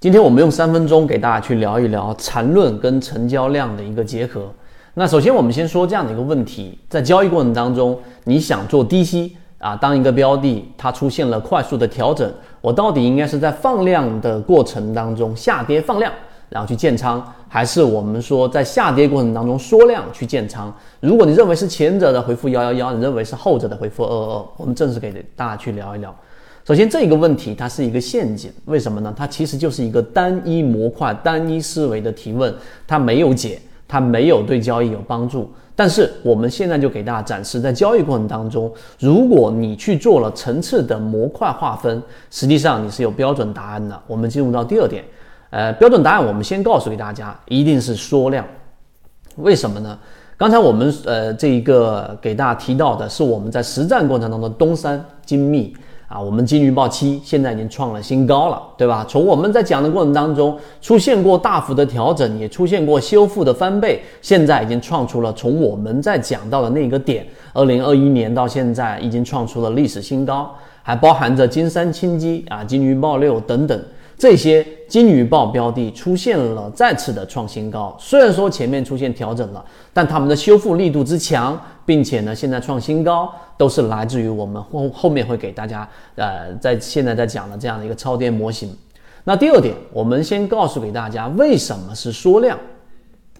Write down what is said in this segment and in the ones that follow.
今天我们用三分钟给大家去聊一聊缠论跟成交量的一个结合。那首先我们先说这样的一个问题，在交易过程当中，你想做低吸啊，当一个标的它出现了快速的调整，我到底应该是在放量的过程当中下跌放量，然后去建仓，还是我们说在下跌过程当中缩量去建仓？如果你认为是前者的，回复幺幺幺；你认为是后者的，回复二二二。我们正式给大家去聊一聊。首先，这个问题它是一个陷阱，为什么呢？它其实就是一个单一模块、单一思维的提问，它没有解，它没有对交易有帮助。但是我们现在就给大家展示，在交易过程当中，如果你去做了层次的模块划分，实际上你是有标准答案的。我们进入到第二点，呃，标准答案我们先告诉给大家，一定是缩量。为什么呢？刚才我们呃这一个给大家提到的是我们在实战过程当中的东山精密。啊，我们金鱼报七现在已经创了新高了，对吧？从我们在讲的过程当中，出现过大幅的调整，也出现过修复的翻倍，现在已经创出了从我们在讲到的那个点，二零二一年到现在已经创出了历史新高，还包含着金山清基啊、金鱼报六等等。这些金鱼报标的出现了再次的创新高，虽然说前面出现调整了，但他们的修复力度之强，并且呢现在创新高，都是来自于我们后后面会给大家呃在现在在讲的这样的一个超跌模型。那第二点，我们先告诉给大家为什么是缩量。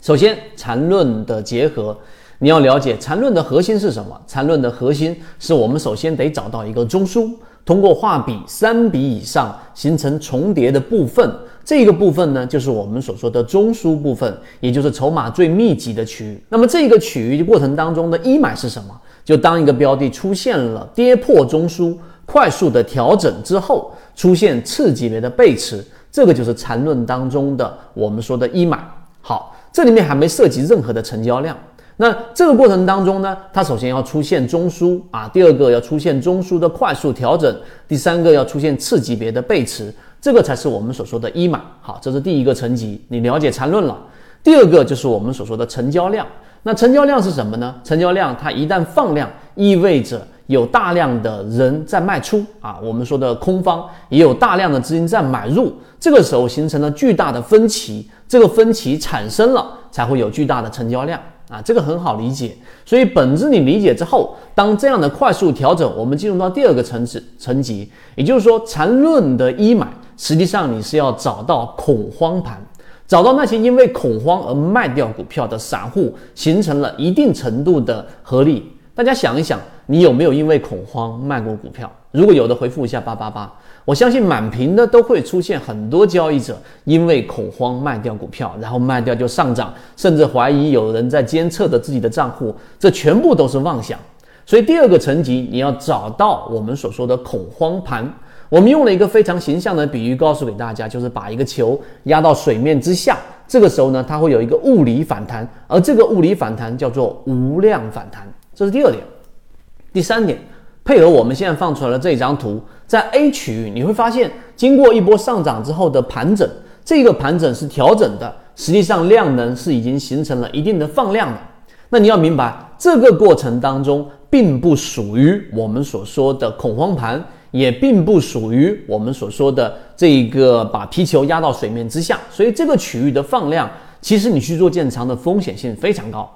首先，缠论的结合，你要了解缠论的核心是什么？缠论的核心是我们首先得找到一个中枢。通过画笔三笔以上形成重叠的部分，这个部分呢，就是我们所说的中枢部分，也就是筹码最密集的区域。那么这个区域过程当中的一买是什么？就当一个标的出现了跌破中枢、快速的调整之后，出现次级别的背驰，这个就是缠论当中的我们说的一买。好，这里面还没涉及任何的成交量。那这个过程当中呢，它首先要出现中枢啊，第二个要出现中枢的快速调整，第三个要出现次级别的背驰，这个才是我们所说的一码。好，这是第一个层级，你了解缠论了。第二个就是我们所说的成交量。那成交量是什么呢？成交量它一旦放量，意味着有大量的人在卖出啊，我们说的空方也有大量的资金在买入，这个时候形成了巨大的分歧，这个分歧产生了，才会有巨大的成交量。啊，这个很好理解，所以本质你理解之后，当这样的快速调整，我们进入到第二个层次层级，也就是说缠论的一买，实际上你是要找到恐慌盘，找到那些因为恐慌而卖掉股票的散户，形成了一定程度的合力。大家想一想，你有没有因为恐慌卖过股票？如果有的，回复一下八八八。我相信满屏的都会出现很多交易者因为恐慌卖掉股票，然后卖掉就上涨，甚至怀疑有人在监测着自己的账户，这全部都是妄想。所以第二个层级，你要找到我们所说的恐慌盘。我们用了一个非常形象的比喻，告诉给大家，就是把一个球压到水面之下，这个时候呢，它会有一个物理反弹，而这个物理反弹叫做无量反弹。这是第二点。第三点。配合我们现在放出来的这张图，在 A 区域你会发现，经过一波上涨之后的盘整，这个盘整是调整的，实际上量能是已经形成了一定的放量的。那你要明白，这个过程当中并不属于我们所说的恐慌盘，也并不属于我们所说的这个把皮球压到水面之下，所以这个区域的放量，其实你去做建仓的风险性非常高。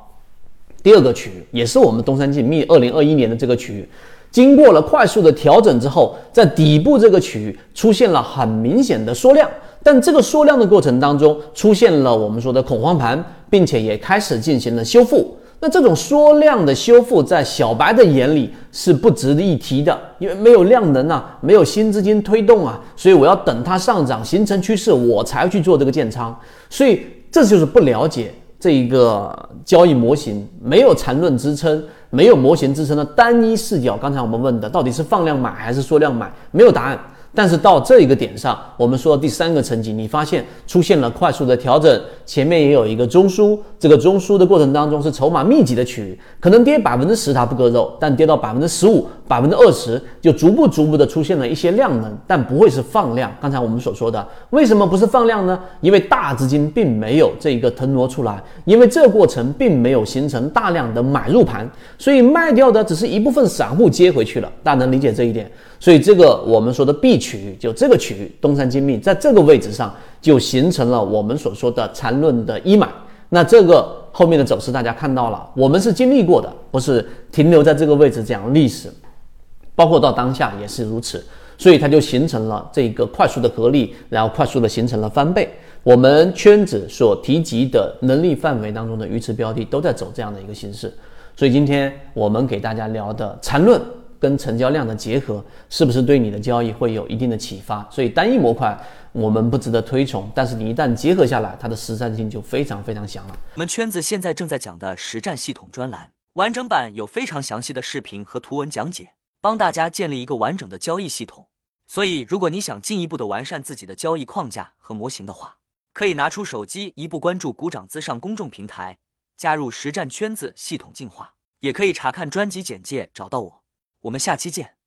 第二个区域也是我们东山进密二零二一年的这个区域。经过了快速的调整之后，在底部这个区域出现了很明显的缩量，但这个缩量的过程当中出现了我们说的恐慌盘，并且也开始进行了修复。那这种缩量的修复，在小白的眼里是不值得一提的，因为没有量能啊，没有新资金推动啊，所以我要等它上涨形成趋势，我才去做这个建仓。所以这就是不了解这一个交易模型，没有缠论支撑。没有模型支撑的单一视角，刚才我们问的到底是放量买还是缩量买，没有答案。但是到这一个点上，我们说第三个层级，你发现出现了快速的调整，前面也有一个中枢，这个中枢的过程当中是筹码密集的区域，可能跌百分之十它不割肉，但跌到百分之十五、百分之二十，就逐步逐步的出现了一些量能，但不会是放量。刚才我们所说的，为什么不是放量呢？因为大资金并没有这一个腾挪出来，因为这过程并没有形成大量的买入盘，所以卖掉的只是一部分散户接回去了。大家能理解这一点？所以这个我们说的 B 区域，就这个区域，东山精密在这个位置上就形成了我们所说的缠论的一买。那这个后面的走势大家看到了，我们是经历过的，不是停留在这个位置讲历史，包括到当下也是如此。所以它就形成了这个快速的合力，然后快速的形成了翻倍。我们圈子所提及的能力范围当中的鱼池标的都在走这样的一个形式。所以今天我们给大家聊的缠论。跟成交量的结合，是不是对你的交易会有一定的启发？所以单一模块我们不值得推崇，但是你一旦结合下来，它的实战性就非常非常强了。我们圈子现在正在讲的实战系统专栏完整版有非常详细的视频和图文讲解，帮大家建立一个完整的交易系统。所以，如果你想进一步的完善自己的交易框架和模型的话，可以拿出手机一步关注股掌资上公众平台，加入实战圈子系统进化，也可以查看专辑简介找到我。我们下期见。